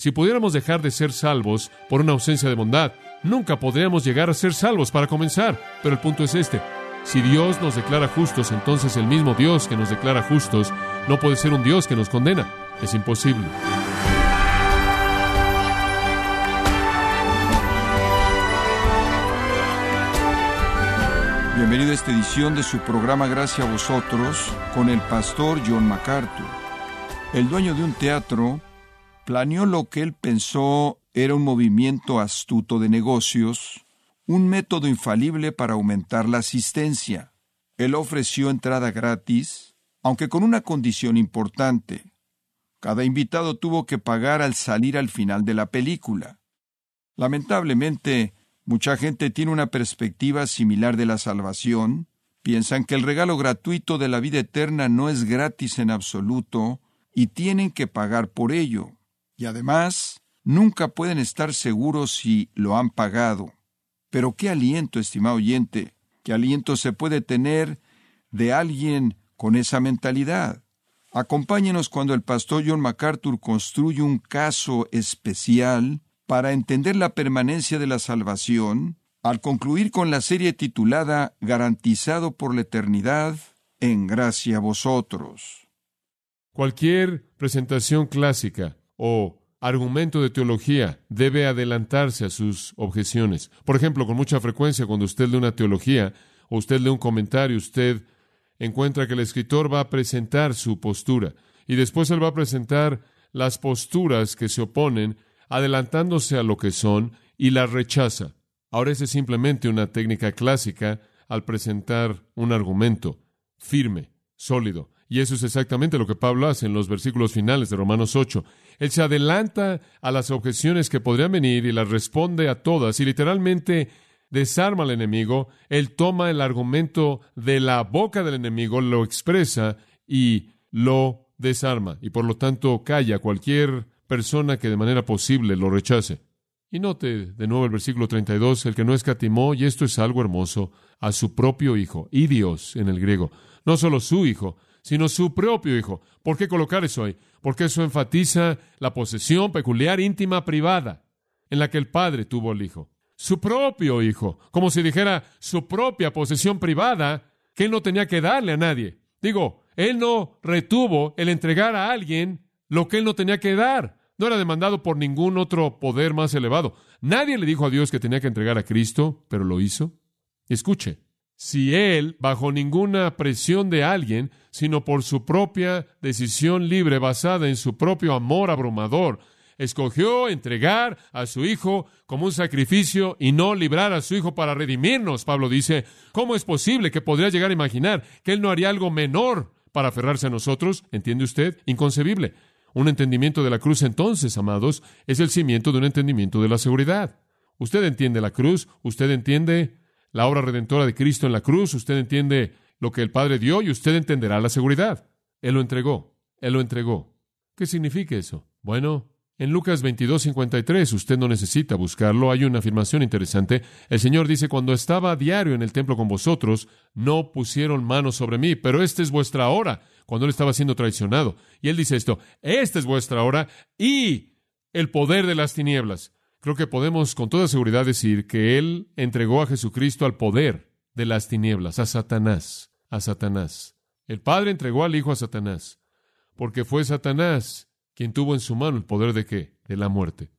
Si pudiéramos dejar de ser salvos por una ausencia de bondad, nunca podríamos llegar a ser salvos para comenzar. Pero el punto es este. Si Dios nos declara justos, entonces el mismo Dios que nos declara justos no puede ser un Dios que nos condena. Es imposible. Bienvenido a esta edición de su programa Gracias a vosotros con el pastor John MacArthur. El dueño de un teatro planeó lo que él pensó era un movimiento astuto de negocios, un método infalible para aumentar la asistencia. Él ofreció entrada gratis, aunque con una condición importante. Cada invitado tuvo que pagar al salir al final de la película. Lamentablemente, mucha gente tiene una perspectiva similar de la salvación, piensan que el regalo gratuito de la vida eterna no es gratis en absoluto y tienen que pagar por ello y además nunca pueden estar seguros si lo han pagado. Pero qué aliento, estimado oyente, qué aliento se puede tener de alguien con esa mentalidad. Acompáñenos cuando el pastor John MacArthur construye un caso especial para entender la permanencia de la salvación, al concluir con la serie titulada Garantizado por la eternidad, en gracia a vosotros. Cualquier presentación clásica o argumento de teología debe adelantarse a sus objeciones. Por ejemplo, con mucha frecuencia cuando usted lee una teología o usted lee un comentario, usted encuentra que el escritor va a presentar su postura y después él va a presentar las posturas que se oponen, adelantándose a lo que son y las rechaza. Ahora esa es simplemente una técnica clásica al presentar un argumento firme, sólido. Y eso es exactamente lo que Pablo hace en los versículos finales de Romanos 8. Él se adelanta a las objeciones que podrían venir y las responde a todas y literalmente desarma al enemigo. Él toma el argumento de la boca del enemigo, lo expresa y lo desarma. Y por lo tanto calla cualquier persona que de manera posible lo rechace. Y note de nuevo el versículo 32, el que no escatimó, y esto es algo hermoso, a su propio Hijo, y Dios en el griego, no solo su Hijo, sino su propio Hijo. ¿Por qué colocar eso ahí? Porque eso enfatiza la posesión peculiar, íntima, privada, en la que el Padre tuvo el Hijo. Su propio Hijo, como si dijera su propia posesión privada, que Él no tenía que darle a nadie. Digo, Él no retuvo el entregar a alguien lo que Él no tenía que dar. No era demandado por ningún otro poder más elevado. Nadie le dijo a Dios que tenía que entregar a Cristo, pero lo hizo. Escuche, si él, bajo ninguna presión de alguien, sino por su propia decisión libre basada en su propio amor abrumador, escogió entregar a su Hijo como un sacrificio y no librar a su Hijo para redimirnos, Pablo dice, ¿cómo es posible que podría llegar a imaginar que Él no haría algo menor para aferrarse a nosotros? ¿Entiende usted? Inconcebible. Un entendimiento de la cruz entonces, amados, es el cimiento de un entendimiento de la seguridad. Usted entiende la cruz, usted entiende la obra redentora de Cristo en la cruz, usted entiende lo que el Padre dio y usted entenderá la seguridad. Él lo entregó, Él lo entregó. ¿Qué significa eso? Bueno, en Lucas 22, 53, usted no necesita buscarlo, hay una afirmación interesante. El Señor dice, cuando estaba a diario en el templo con vosotros, no pusieron manos sobre mí, pero esta es vuestra hora, cuando Él estaba siendo traicionado. Y Él dice esto, esta es vuestra hora y el poder de las tinieblas. Creo que podemos con toda seguridad decir que Él entregó a Jesucristo al poder de las tinieblas, a Satanás, a Satanás. El Padre entregó al Hijo a Satanás, porque fue Satanás quien tuvo en su mano el poder de qué? De la muerte.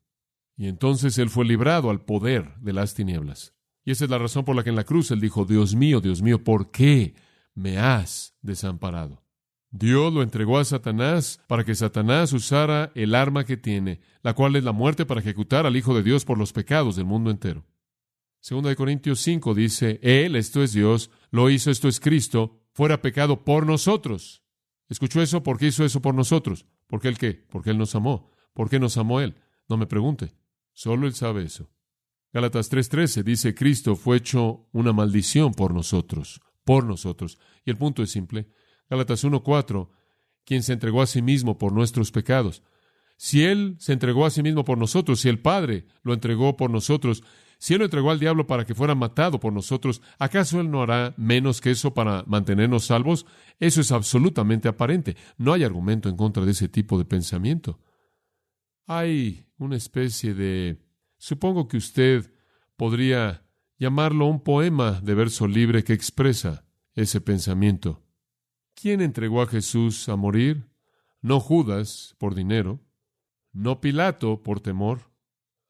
Y entonces Él fue librado al poder de las tinieblas. Y esa es la razón por la que en la cruz Él dijo, Dios mío, Dios mío, ¿por qué me has desamparado? Dios lo entregó a Satanás para que Satanás usara el arma que tiene, la cual es la muerte para ejecutar al Hijo de Dios por los pecados del mundo entero. Segunda de Corintios 5 dice, Él, esto es Dios, lo hizo, esto es Cristo, fuera pecado por nosotros. ¿Escuchó eso? ¿Por qué hizo eso por nosotros? ¿Por qué Él qué? Porque Él nos amó. ¿Por qué nos amó Él? No me pregunte. Solo Él sabe eso. Gálatas 3:13 dice, Cristo fue hecho una maldición por nosotros, por nosotros. Y el punto es simple. Gálatas 1:4, quien se entregó a sí mismo por nuestros pecados. Si Él se entregó a sí mismo por nosotros, si el Padre lo entregó por nosotros, si Él lo entregó al diablo para que fuera matado por nosotros, ¿acaso Él no hará menos que eso para mantenernos salvos? Eso es absolutamente aparente. No hay argumento en contra de ese tipo de pensamiento. Hay una especie de... Supongo que usted podría llamarlo un poema de verso libre que expresa ese pensamiento. ¿Quién entregó a Jesús a morir? No Judas por dinero, no Pilato por temor,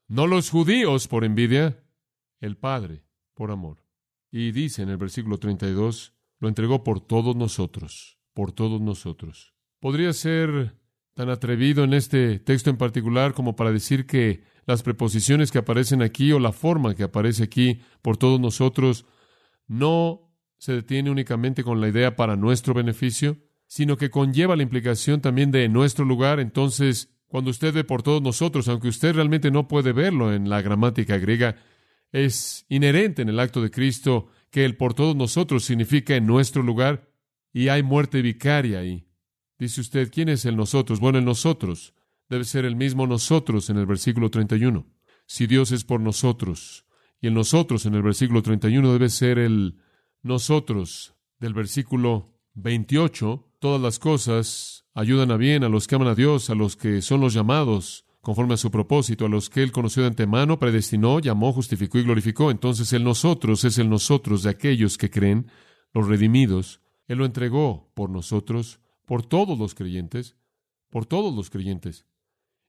no los judíos por envidia, el Padre por amor. Y dice en el versículo 32, lo entregó por todos nosotros, por todos nosotros. Podría ser tan atrevido en este texto en particular como para decir que las preposiciones que aparecen aquí o la forma que aparece aquí por todos nosotros no se detiene únicamente con la idea para nuestro beneficio, sino que conlleva la implicación también de nuestro lugar. Entonces, cuando usted ve por todos nosotros, aunque usted realmente no puede verlo en la gramática griega, es inherente en el acto de Cristo que el por todos nosotros significa en nuestro lugar y hay muerte vicaria ahí. Dice usted, ¿quién es el nosotros? Bueno, el nosotros debe ser el mismo nosotros en el versículo 31. Si Dios es por nosotros, y el nosotros en el versículo 31 debe ser el nosotros del versículo 28, todas las cosas ayudan a bien a los que aman a Dios, a los que son los llamados conforme a su propósito, a los que Él conoció de antemano, predestinó, llamó, justificó y glorificó. Entonces el nosotros es el nosotros de aquellos que creen, los redimidos. Él lo entregó por nosotros, por todos los creyentes, por todos los creyentes.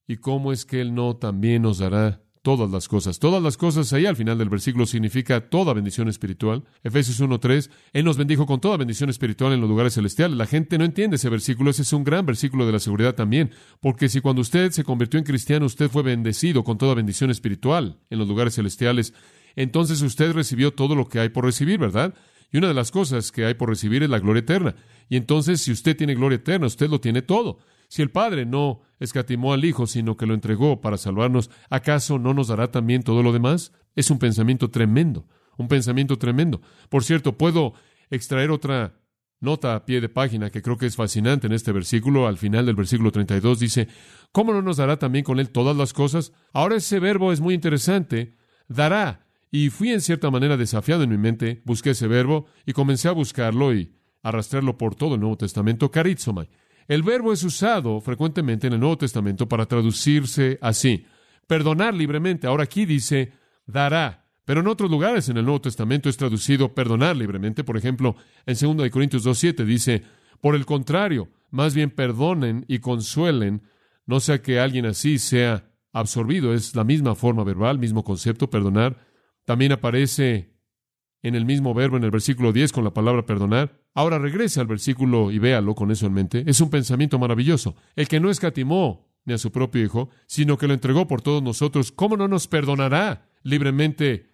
¿Y cómo es que Él no también nos dará todas las cosas. Todas las cosas ahí al final del versículo significa toda bendición espiritual. Efesios 1.3, Él nos bendijo con toda bendición espiritual en los lugares celestiales. La gente no entiende ese versículo, ese es un gran versículo de la seguridad también, porque si cuando usted se convirtió en cristiano usted fue bendecido con toda bendición espiritual en los lugares celestiales, entonces usted recibió todo lo que hay por recibir, ¿verdad? Y una de las cosas que hay por recibir es la gloria eterna. Y entonces, si usted tiene gloria eterna, usted lo tiene todo. Si el Padre no escatimó al Hijo, sino que lo entregó para salvarnos, ¿acaso no nos dará también todo lo demás? Es un pensamiento tremendo, un pensamiento tremendo. Por cierto, puedo extraer otra nota a pie de página que creo que es fascinante en este versículo. Al final del versículo 32 dice, ¿cómo no nos dará también con Él todas las cosas? Ahora ese verbo es muy interesante, dará. Y fui en cierta manera desafiado en mi mente, busqué ese verbo y comencé a buscarlo y arrastrarlo por todo el Nuevo Testamento, carizomai. El verbo es usado frecuentemente en el Nuevo Testamento para traducirse así, perdonar libremente. Ahora aquí dice dará, pero en otros lugares en el Nuevo Testamento es traducido perdonar libremente. Por ejemplo, en 2 Corintios 2.7 dice, por el contrario, más bien perdonen y consuelen, no sea que alguien así sea absorbido. Es la misma forma verbal, mismo concepto, perdonar. También aparece en el mismo verbo en el versículo 10 con la palabra perdonar. Ahora regrese al versículo y véalo con eso en mente. Es un pensamiento maravilloso. El que no escatimó ni a su propio Hijo, sino que lo entregó por todos nosotros, ¿cómo no nos perdonará libremente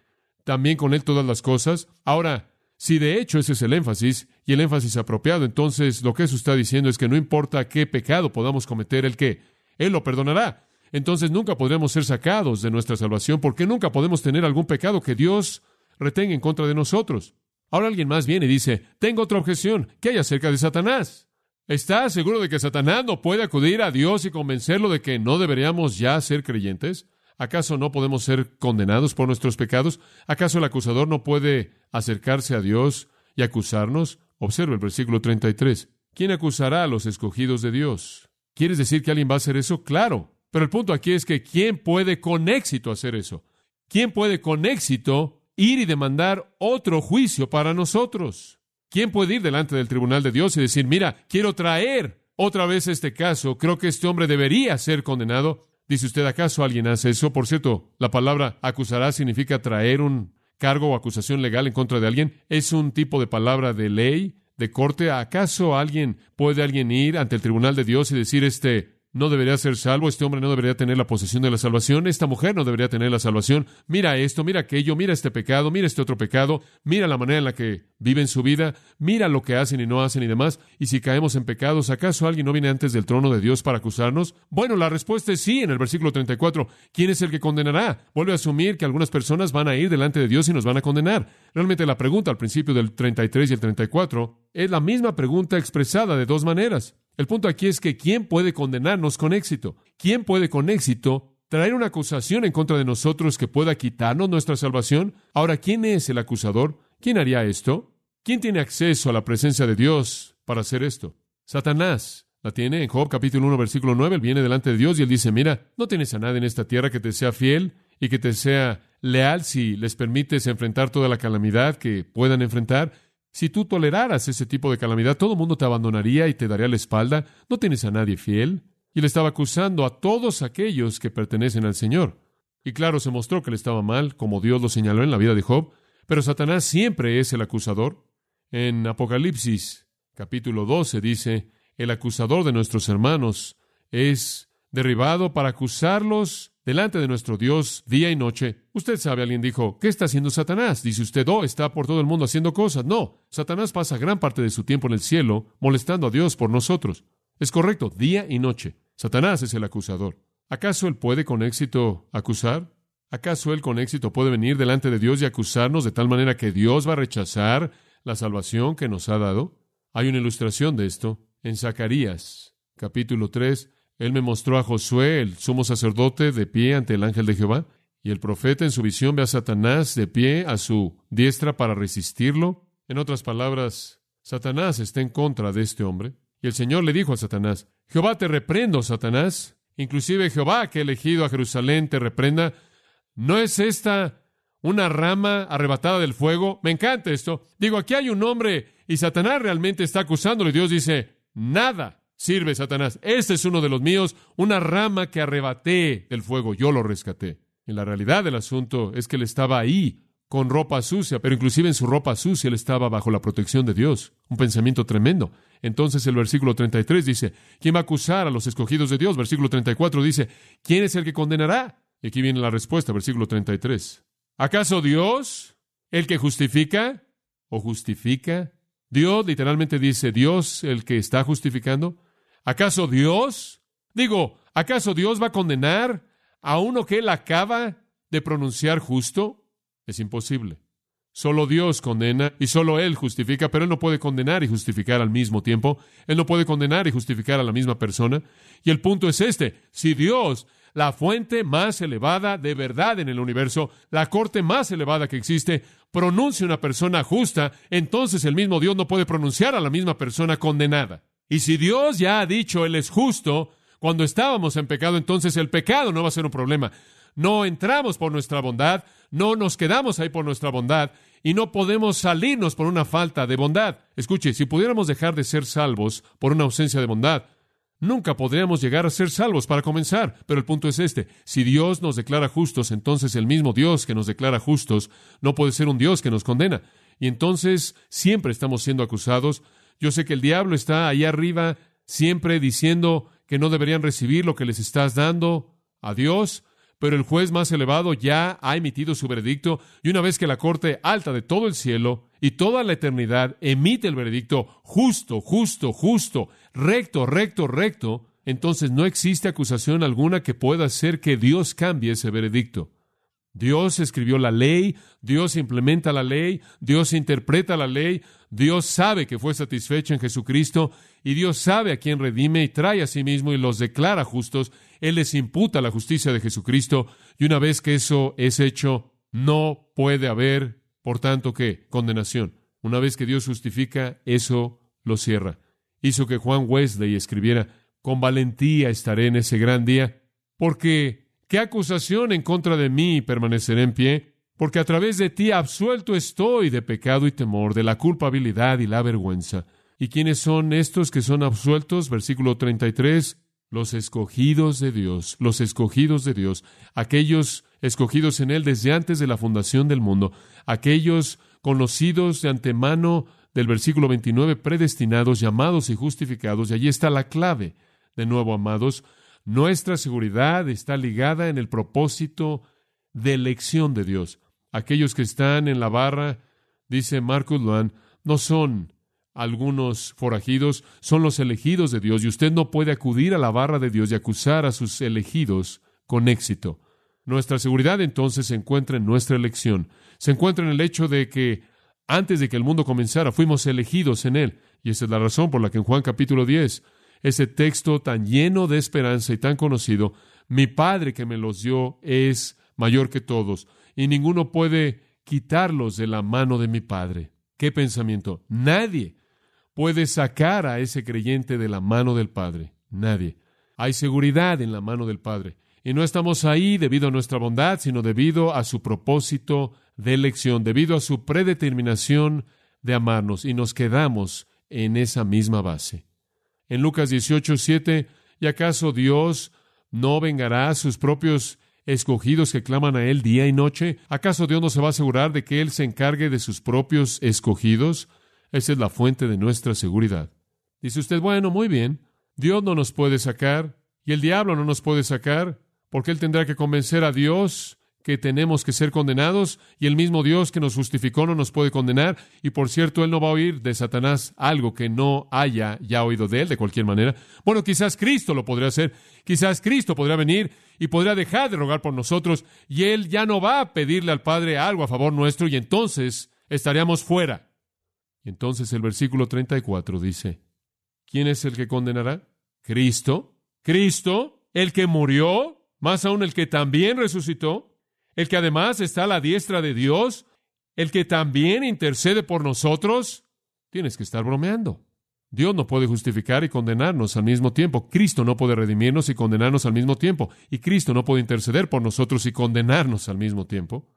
también con Él todas las cosas? Ahora, si de hecho ese es el énfasis y el énfasis apropiado, entonces lo que eso está diciendo es que no importa qué pecado podamos cometer, el que Él lo perdonará. Entonces nunca podremos ser sacados de nuestra salvación porque nunca podemos tener algún pecado que Dios retenga en contra de nosotros. Ahora alguien más viene y dice, tengo otra objeción, ¿qué hay acerca de Satanás? ¿Estás seguro de que Satanás no puede acudir a Dios y convencerlo de que no deberíamos ya ser creyentes? ¿Acaso no podemos ser condenados por nuestros pecados? ¿Acaso el acusador no puede acercarse a Dios y acusarnos? Observa el versículo 33. ¿Quién acusará a los escogidos de Dios? ¿Quieres decir que alguien va a hacer eso? Claro. Pero el punto aquí es que ¿quién puede con éxito hacer eso? ¿Quién puede con éxito ir y demandar otro juicio para nosotros. ¿Quién puede ir delante del tribunal de Dios y decir, mira, quiero traer otra vez este caso, creo que este hombre debería ser condenado? Dice usted, ¿acaso alguien hace eso? Por cierto, la palabra acusará significa traer un cargo o acusación legal en contra de alguien. Es un tipo de palabra de ley, de corte. ¿Acaso alguien puede alguien ir ante el tribunal de Dios y decir, este, no debería ser salvo, este hombre no debería tener la posesión de la salvación, esta mujer no debería tener la salvación. Mira esto, mira aquello, mira este pecado, mira este otro pecado, mira la manera en la que viven su vida, mira lo que hacen y no hacen y demás. Y si caemos en pecados, ¿acaso alguien no viene antes del trono de Dios para acusarnos? Bueno, la respuesta es sí en el versículo 34. ¿Quién es el que condenará? Vuelve a asumir que algunas personas van a ir delante de Dios y nos van a condenar. Realmente la pregunta al principio del 33 y el 34 es la misma pregunta expresada de dos maneras. El punto aquí es que ¿quién puede condenarnos con éxito? ¿Quién puede con éxito traer una acusación en contra de nosotros que pueda quitarnos nuestra salvación? Ahora, ¿quién es el acusador? ¿Quién haría esto? ¿Quién tiene acceso a la presencia de Dios para hacer esto? Satanás. La tiene en Job capítulo 1 versículo 9. Él viene delante de Dios y él dice, mira, no tienes a nadie en esta tierra que te sea fiel y que te sea leal si les permites enfrentar toda la calamidad que puedan enfrentar. Si tú toleraras ese tipo de calamidad, todo el mundo te abandonaría y te daría la espalda. No tienes a nadie fiel. Y le estaba acusando a todos aquellos que pertenecen al Señor. Y claro, se mostró que le estaba mal, como Dios lo señaló en la vida de Job, pero Satanás siempre es el acusador. En Apocalipsis capítulo 12 dice, el acusador de nuestros hermanos es derribado para acusarlos delante de nuestro Dios día y noche. Usted sabe, alguien dijo, ¿qué está haciendo Satanás? Dice usted, oh, está por todo el mundo haciendo cosas. No, Satanás pasa gran parte de su tiempo en el cielo molestando a Dios por nosotros. Es correcto, día y noche. Satanás es el acusador. ¿Acaso él puede con éxito acusar? ¿Acaso él con éxito puede venir delante de Dios y acusarnos de tal manera que Dios va a rechazar la salvación que nos ha dado? Hay una ilustración de esto en Zacarías, capítulo 3, él me mostró a Josué, el sumo sacerdote, de pie ante el ángel de Jehová, y el profeta en su visión ve a Satanás de pie a su diestra para resistirlo. En otras palabras, Satanás está en contra de este hombre. Y el Señor le dijo a Satanás, Jehová te reprendo, Satanás. Inclusive Jehová que ha elegido a Jerusalén te reprenda. ¿No es esta una rama arrebatada del fuego? Me encanta esto. Digo, aquí hay un hombre y Satanás realmente está acusándole. Dios dice, nada sirve Satanás. Este es uno de los míos, una rama que arrebaté del fuego, yo lo rescaté. Y la realidad del asunto es que él estaba ahí con ropa sucia, pero inclusive en su ropa sucia él estaba bajo la protección de Dios. Un pensamiento tremendo. Entonces el versículo 33 dice, ¿quién va a acusar a los escogidos de Dios? Versículo 34 dice, ¿quién es el que condenará? Y aquí viene la respuesta, versículo 33. ¿Acaso Dios, el que justifica o justifica? Dios literalmente dice, Dios el que está justificando. ¿Acaso Dios? Digo, ¿acaso Dios va a condenar a uno que él acaba de pronunciar justo? Es imposible. Solo Dios condena y solo Él justifica, pero Él no puede condenar y justificar al mismo tiempo. Él no puede condenar y justificar a la misma persona. Y el punto es este. Si Dios, la fuente más elevada de verdad en el universo, la corte más elevada que existe, pronuncia una persona justa, entonces el mismo Dios no puede pronunciar a la misma persona condenada. Y si Dios ya ha dicho Él es justo, cuando estábamos en pecado, entonces el pecado no va a ser un problema. No entramos por nuestra bondad, no nos quedamos ahí por nuestra bondad y no podemos salirnos por una falta de bondad. Escuche, si pudiéramos dejar de ser salvos por una ausencia de bondad, nunca podríamos llegar a ser salvos para comenzar. Pero el punto es este, si Dios nos declara justos, entonces el mismo Dios que nos declara justos no puede ser un Dios que nos condena. Y entonces siempre estamos siendo acusados yo sé que el diablo está ahí arriba siempre diciendo que no deberían recibir lo que les estás dando a Dios, pero el juez más elevado ya ha emitido su veredicto y una vez que la corte alta de todo el cielo y toda la eternidad emite el veredicto justo, justo, justo, recto, recto, recto, entonces no existe acusación alguna que pueda hacer que Dios cambie ese veredicto. Dios escribió la ley, Dios implementa la ley, Dios interpreta la ley, Dios sabe que fue satisfecho en Jesucristo y Dios sabe a quién redime y trae a sí mismo y los declara justos. Él les imputa la justicia de Jesucristo y una vez que eso es hecho, no puede haber, por tanto, ¿qué? Condenación. Una vez que Dios justifica, eso lo cierra. Hizo que Juan Wesley escribiera, con valentía estaré en ese gran día, porque ¿Qué acusación en contra de mí permanecerá en pie? Porque a través de ti absuelto estoy de pecado y temor, de la culpabilidad y la vergüenza. ¿Y quiénes son estos que son absueltos? Versículo 33. Los escogidos de Dios, los escogidos de Dios, aquellos escogidos en Él desde antes de la fundación del mundo, aquellos conocidos de antemano del versículo 29, predestinados, llamados y justificados. Y allí está la clave. De nuevo, amados, nuestra seguridad está ligada en el propósito de elección de Dios. Aquellos que están en la barra, dice Marcus Luan, no son algunos forajidos, son los elegidos de Dios y usted no puede acudir a la barra de Dios y acusar a sus elegidos con éxito. Nuestra seguridad entonces se encuentra en nuestra elección, se encuentra en el hecho de que antes de que el mundo comenzara fuimos elegidos en él. Y esa es la razón por la que en Juan capítulo 10 ese texto tan lleno de esperanza y tan conocido, mi Padre que me los dio es mayor que todos, y ninguno puede quitarlos de la mano de mi Padre. ¿Qué pensamiento? Nadie puede sacar a ese creyente de la mano del Padre. Nadie. Hay seguridad en la mano del Padre. Y no estamos ahí debido a nuestra bondad, sino debido a su propósito de elección, debido a su predeterminación de amarnos. Y nos quedamos en esa misma base. En Lucas 18, 7, ¿y acaso Dios no vengará a sus propios escogidos que claman a Él día y noche? ¿Acaso Dios no se va a asegurar de que Él se encargue de sus propios escogidos? Esa es la fuente de nuestra seguridad. Dice usted, bueno, muy bien, Dios no nos puede sacar y el diablo no nos puede sacar, porque Él tendrá que convencer a Dios que tenemos que ser condenados y el mismo Dios que nos justificó no nos puede condenar y por cierto Él no va a oír de Satanás algo que no haya ya oído de Él de cualquier manera. Bueno, quizás Cristo lo podría hacer, quizás Cristo podría venir y podría dejar de rogar por nosotros y Él ya no va a pedirle al Padre algo a favor nuestro y entonces estaríamos fuera. Y entonces el versículo 34 dice, ¿quién es el que condenará? Cristo. Cristo, el que murió, más aún el que también resucitó el que además está a la diestra de Dios, el que también intercede por nosotros, tienes que estar bromeando. Dios no puede justificar y condenarnos al mismo tiempo. Cristo no puede redimirnos y condenarnos al mismo tiempo. Y Cristo no puede interceder por nosotros y condenarnos al mismo tiempo.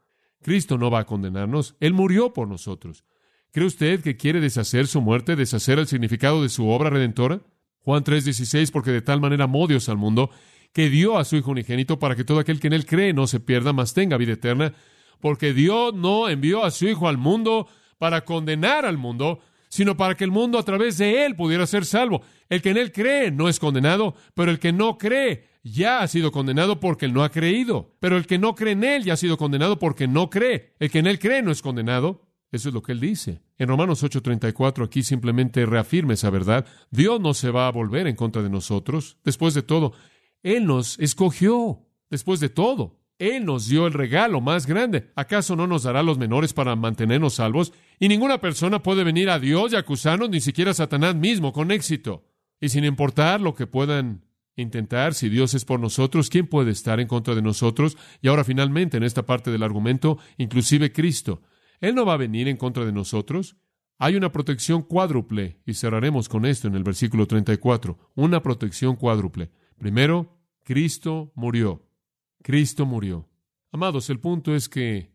Cristo no va a condenarnos. Él murió por nosotros. ¿Cree usted que quiere deshacer su muerte, deshacer el significado de su obra redentora? Juan 3:16, porque de tal manera amó al mundo que dio a su Hijo unigénito para que todo aquel que en él cree no se pierda, mas tenga vida eterna, porque Dios no envió a su Hijo al mundo para condenar al mundo, sino para que el mundo a través de él pudiera ser salvo. El que en él cree no es condenado, pero el que no cree ya ha sido condenado porque él no ha creído. Pero el que no cree en él ya ha sido condenado porque no cree. El que en él cree no es condenado. Eso es lo que él dice. En Romanos 8:34 aquí simplemente reafirma esa verdad. Dios no se va a volver en contra de nosotros. Después de todo, él nos escogió. Después de todo, Él nos dio el regalo más grande. ¿Acaso no nos dará los menores para mantenernos salvos? Y ninguna persona puede venir a Dios y acusarnos, ni siquiera Satanás mismo, con éxito. Y sin importar lo que puedan intentar, si Dios es por nosotros, ¿quién puede estar en contra de nosotros? Y ahora finalmente, en esta parte del argumento, inclusive Cristo. Él no va a venir en contra de nosotros. Hay una protección cuádruple, y cerraremos con esto en el versículo 34, una protección cuádruple. Primero, Cristo murió. Cristo murió. Amados, el punto es que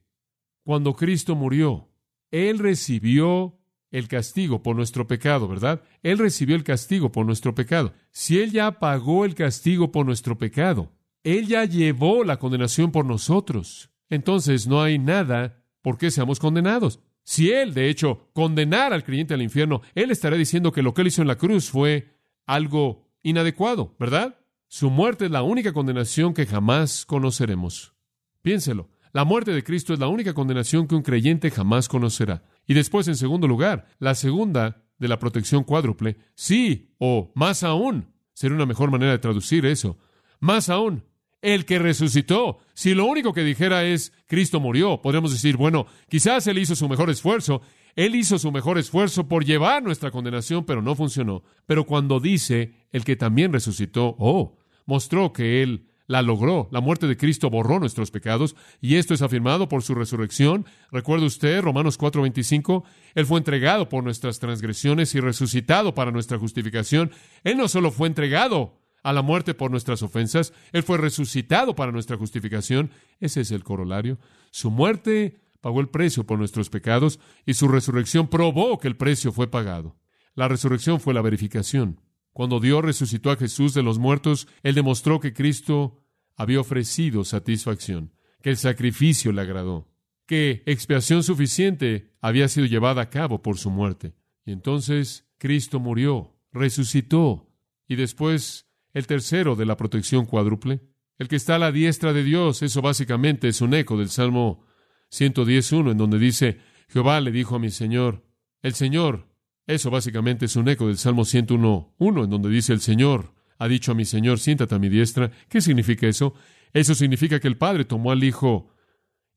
cuando Cristo murió, Él recibió el castigo por nuestro pecado, ¿verdad? Él recibió el castigo por nuestro pecado. Si Él ya pagó el castigo por nuestro pecado, Él ya llevó la condenación por nosotros. Entonces no hay nada por qué seamos condenados. Si Él, de hecho, condenara al creyente al infierno, Él estaría diciendo que lo que Él hizo en la cruz fue algo inadecuado, ¿verdad? Su muerte es la única condenación que jamás conoceremos. Piénselo. La muerte de Cristo es la única condenación que un creyente jamás conocerá. Y después, en segundo lugar, la segunda de la protección cuádruple, sí, o más aún, sería una mejor manera de traducir eso. Más aún, el que resucitó. Si lo único que dijera es Cristo murió, podríamos decir, bueno, quizás Él hizo su mejor esfuerzo, Él hizo su mejor esfuerzo por llevar nuestra condenación, pero no funcionó. Pero cuando dice el que también resucitó, oh, mostró que Él la logró. La muerte de Cristo borró nuestros pecados y esto es afirmado por su resurrección. Recuerde usted Romanos 4:25, Él fue entregado por nuestras transgresiones y resucitado para nuestra justificación. Él no solo fue entregado a la muerte por nuestras ofensas, Él fue resucitado para nuestra justificación. Ese es el corolario. Su muerte pagó el precio por nuestros pecados y su resurrección probó que el precio fue pagado. La resurrección fue la verificación. Cuando Dios resucitó a Jesús de los muertos, Él demostró que Cristo había ofrecido satisfacción, que el sacrificio le agradó, que expiación suficiente había sido llevada a cabo por su muerte. Y entonces Cristo murió, resucitó, y después el tercero de la protección cuádruple, el que está a la diestra de Dios, eso básicamente es un eco del Salmo 111, en donde dice, Jehová le dijo a mi Señor, el Señor eso básicamente es un eco del Salmo 101.1, en donde dice el Señor, ha dicho a mi Señor, siéntate a mi diestra. ¿Qué significa eso? Eso significa que el Padre tomó al Hijo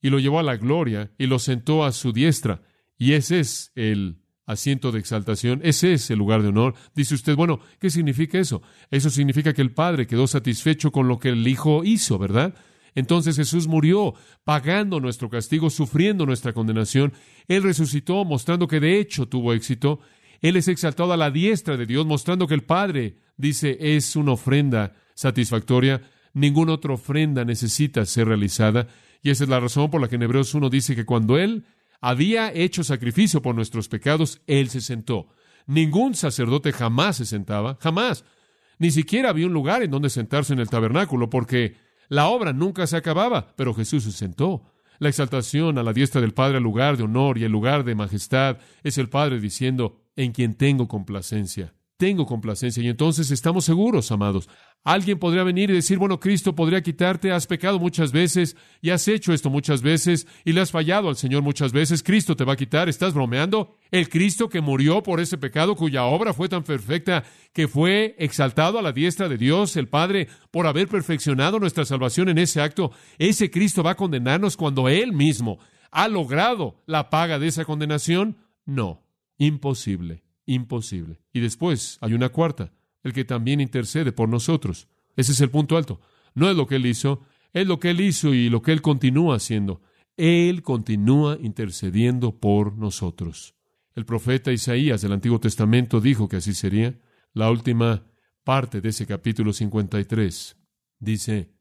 y lo llevó a la gloria y lo sentó a su diestra. Y ese es el asiento de exaltación, ese es el lugar de honor. Dice usted, bueno, ¿qué significa eso? Eso significa que el Padre quedó satisfecho con lo que el Hijo hizo, ¿verdad? Entonces Jesús murió pagando nuestro castigo, sufriendo nuestra condenación. Él resucitó mostrando que de hecho tuvo éxito Él es exaltado a la diestra de Dios, mostrando que el Padre, dice, es una ofrenda satisfactoria. Ninguna otra ofrenda necesita ser realizada. Y esa es la razón por la que en Hebreos 1 dice que cuando Él había hecho sacrificio por nuestros pecados, Él se sentó. Ningún sacerdote jamás se sentaba, jamás. Ni siquiera había un lugar en donde sentarse en el tabernáculo, porque la obra nunca se acababa, pero Jesús se sentó. La exaltación a la diestra del Padre al lugar de honor y el lugar de majestad es el Padre diciendo, en quien tengo complacencia tengo complacencia. Y entonces estamos seguros, amados. Alguien podría venir y decir, bueno, Cristo podría quitarte, has pecado muchas veces y has hecho esto muchas veces y le has fallado al Señor muchas veces. Cristo te va a quitar, ¿estás bromeando? El Cristo que murió por ese pecado, cuya obra fue tan perfecta que fue exaltado a la diestra de Dios, el Padre, por haber perfeccionado nuestra salvación en ese acto, ese Cristo va a condenarnos cuando Él mismo ha logrado la paga de esa condenación. No, imposible imposible. Y después hay una cuarta, el que también intercede por nosotros. Ese es el punto alto. No es lo que Él hizo, es lo que Él hizo y lo que Él continúa haciendo. Él continúa intercediendo por nosotros. El profeta Isaías del Antiguo Testamento dijo que así sería. La última parte de ese capítulo 53 dice,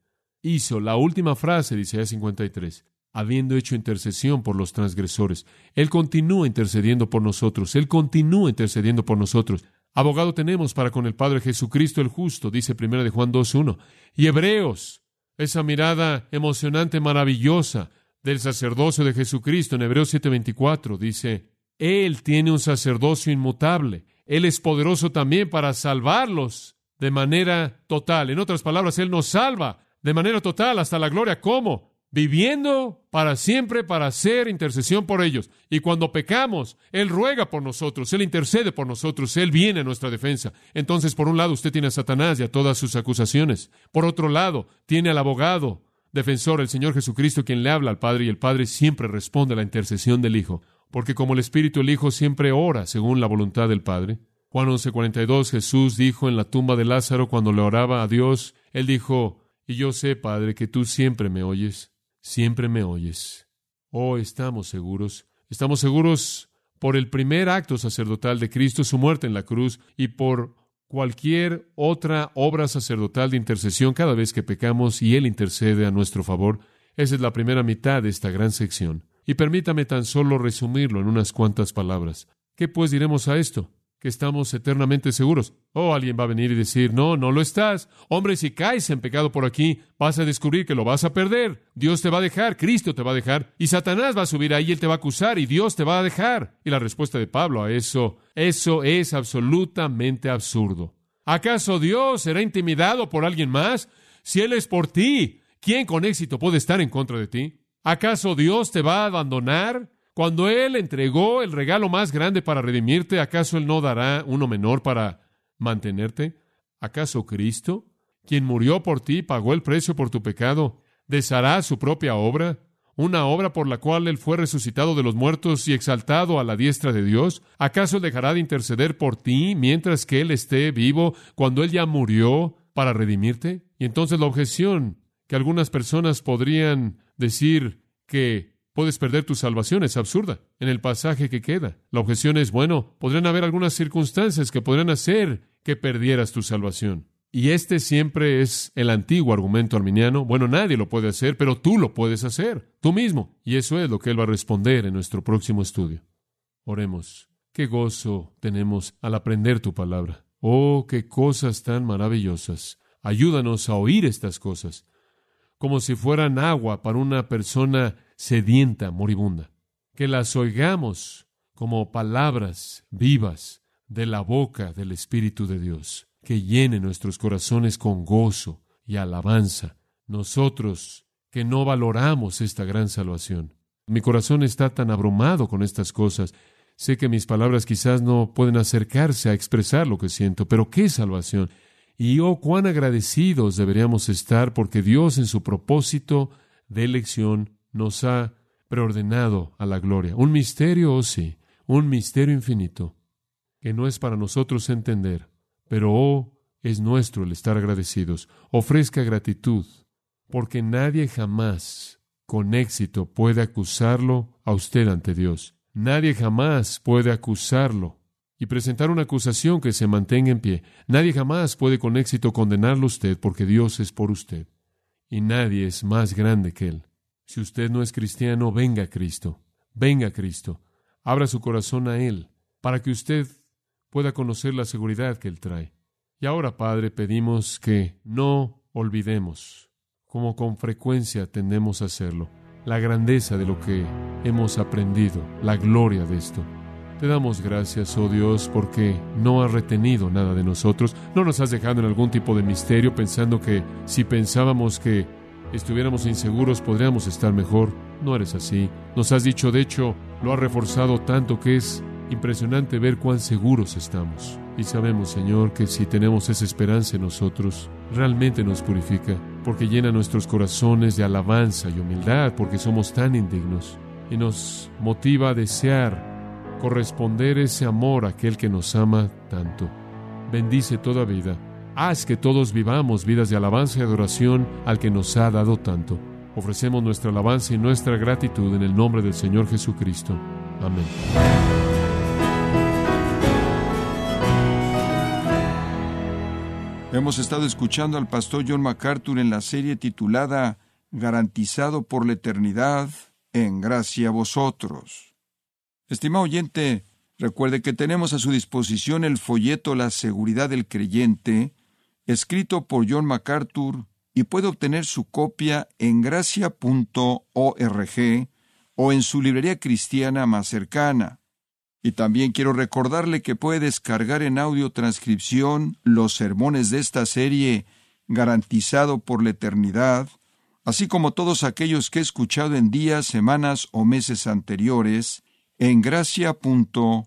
hizo la última frase de Isaías 53 habiendo hecho intercesión por los transgresores. Él continúa intercediendo por nosotros, Él continúa intercediendo por nosotros. Abogado tenemos para con el Padre Jesucristo el justo, dice 1 de Juan 2.1. Y Hebreos, esa mirada emocionante, maravillosa del sacerdocio de Jesucristo en Hebreos 7.24, dice, Él tiene un sacerdocio inmutable, Él es poderoso también para salvarlos de manera total. En otras palabras, Él nos salva de manera total hasta la gloria. ¿Cómo? Viviendo para siempre para hacer intercesión por ellos. Y cuando pecamos, Él ruega por nosotros, Él intercede por nosotros, Él viene a nuestra defensa. Entonces, por un lado, usted tiene a Satanás y a todas sus acusaciones. Por otro lado, tiene al abogado, defensor, el Señor Jesucristo, quien le habla al Padre, y el Padre siempre responde a la intercesión del Hijo. Porque como el Espíritu, el Hijo siempre ora según la voluntad del Padre. Juan 11:42, Jesús dijo en la tumba de Lázaro cuando le oraba a Dios, Él dijo, y yo sé, Padre, que tú siempre me oyes siempre me oyes. Oh, estamos seguros. Estamos seguros por el primer acto sacerdotal de Cristo, su muerte en la cruz, y por cualquier otra obra sacerdotal de intercesión cada vez que pecamos y Él intercede a nuestro favor. Esa es la primera mitad de esta gran sección. Y permítame tan solo resumirlo en unas cuantas palabras. ¿Qué pues diremos a esto? Que estamos eternamente seguros. O oh, alguien va a venir y decir, no, no lo estás. Hombre, si caes en pecado por aquí, vas a descubrir que lo vas a perder. Dios te va a dejar, Cristo te va a dejar, y Satanás va a subir ahí, él te va a acusar, y Dios te va a dejar. Y la respuesta de Pablo a eso, eso es absolutamente absurdo. ¿Acaso Dios será intimidado por alguien más? Si Él es por ti, ¿quién con éxito puede estar en contra de ti? ¿Acaso Dios te va a abandonar? Cuando Él entregó el regalo más grande para redimirte, ¿acaso Él no dará uno menor para mantenerte? ¿Acaso Cristo, quien murió por ti, pagó el precio por tu pecado, deshará su propia obra? una obra por la cual Él fue resucitado de los muertos y exaltado a la diestra de Dios? ¿Acaso dejará de interceder por ti mientras que Él esté vivo cuando Él ya murió para redimirte? Y entonces la objeción que algunas personas podrían decir que puedes perder tu salvación. Es absurda. En el pasaje que queda, la objeción es, bueno, podrían haber algunas circunstancias que podrían hacer que perdieras tu salvación. Y este siempre es el antiguo argumento arminiano. Bueno, nadie lo puede hacer, pero tú lo puedes hacer, tú mismo. Y eso es lo que Él va a responder en nuestro próximo estudio. Oremos. Qué gozo tenemos al aprender tu palabra. Oh, qué cosas tan maravillosas. Ayúdanos a oír estas cosas, como si fueran agua para una persona sedienta, moribunda. Que las oigamos como palabras vivas de la boca del Espíritu de Dios, que llene nuestros corazones con gozo y alabanza. Nosotros que no valoramos esta gran salvación. Mi corazón está tan abrumado con estas cosas. Sé que mis palabras quizás no pueden acercarse a expresar lo que siento, pero qué salvación. Y oh, cuán agradecidos deberíamos estar porque Dios en su propósito de elección nos ha preordenado a la gloria. Un misterio, oh sí, un misterio infinito, que no es para nosotros entender, pero oh, es nuestro el estar agradecidos. Ofrezca gratitud, porque nadie jamás con éxito puede acusarlo a usted ante Dios. Nadie jamás puede acusarlo y presentar una acusación que se mantenga en pie. Nadie jamás puede con éxito condenarlo a usted porque Dios es por usted. Y nadie es más grande que Él. Si usted no es cristiano, venga a Cristo. Venga a Cristo. Abra su corazón a Él para que usted pueda conocer la seguridad que Él trae. Y ahora, Padre, pedimos que no olvidemos, como con frecuencia tendemos a hacerlo, la grandeza de lo que hemos aprendido, la gloria de esto. Te damos gracias, oh Dios, porque no has retenido nada de nosotros, no nos has dejado en algún tipo de misterio pensando que si pensábamos que estuviéramos inseguros podríamos estar mejor. No eres así. Nos has dicho, de hecho, lo has reforzado tanto que es impresionante ver cuán seguros estamos. Y sabemos, Señor, que si tenemos esa esperanza en nosotros, realmente nos purifica, porque llena nuestros corazones de alabanza y humildad, porque somos tan indignos, y nos motiva a desear corresponder ese amor a aquel que nos ama tanto. Bendice toda vida. Haz que todos vivamos vidas de alabanza y adoración al que nos ha dado tanto. Ofrecemos nuestra alabanza y nuestra gratitud en el nombre del Señor Jesucristo. Amén. Hemos estado escuchando al pastor John MacArthur en la serie titulada Garantizado por la eternidad, en gracia a vosotros. Estimado oyente, recuerde que tenemos a su disposición el folleto La seguridad del creyente, escrito por John MacArthur, y puede obtener su copia en gracia.org o en su librería cristiana más cercana. Y también quiero recordarle que puede descargar en audio transcripción los sermones de esta serie garantizado por la eternidad, así como todos aquellos que he escuchado en días, semanas o meses anteriores en gracia.org.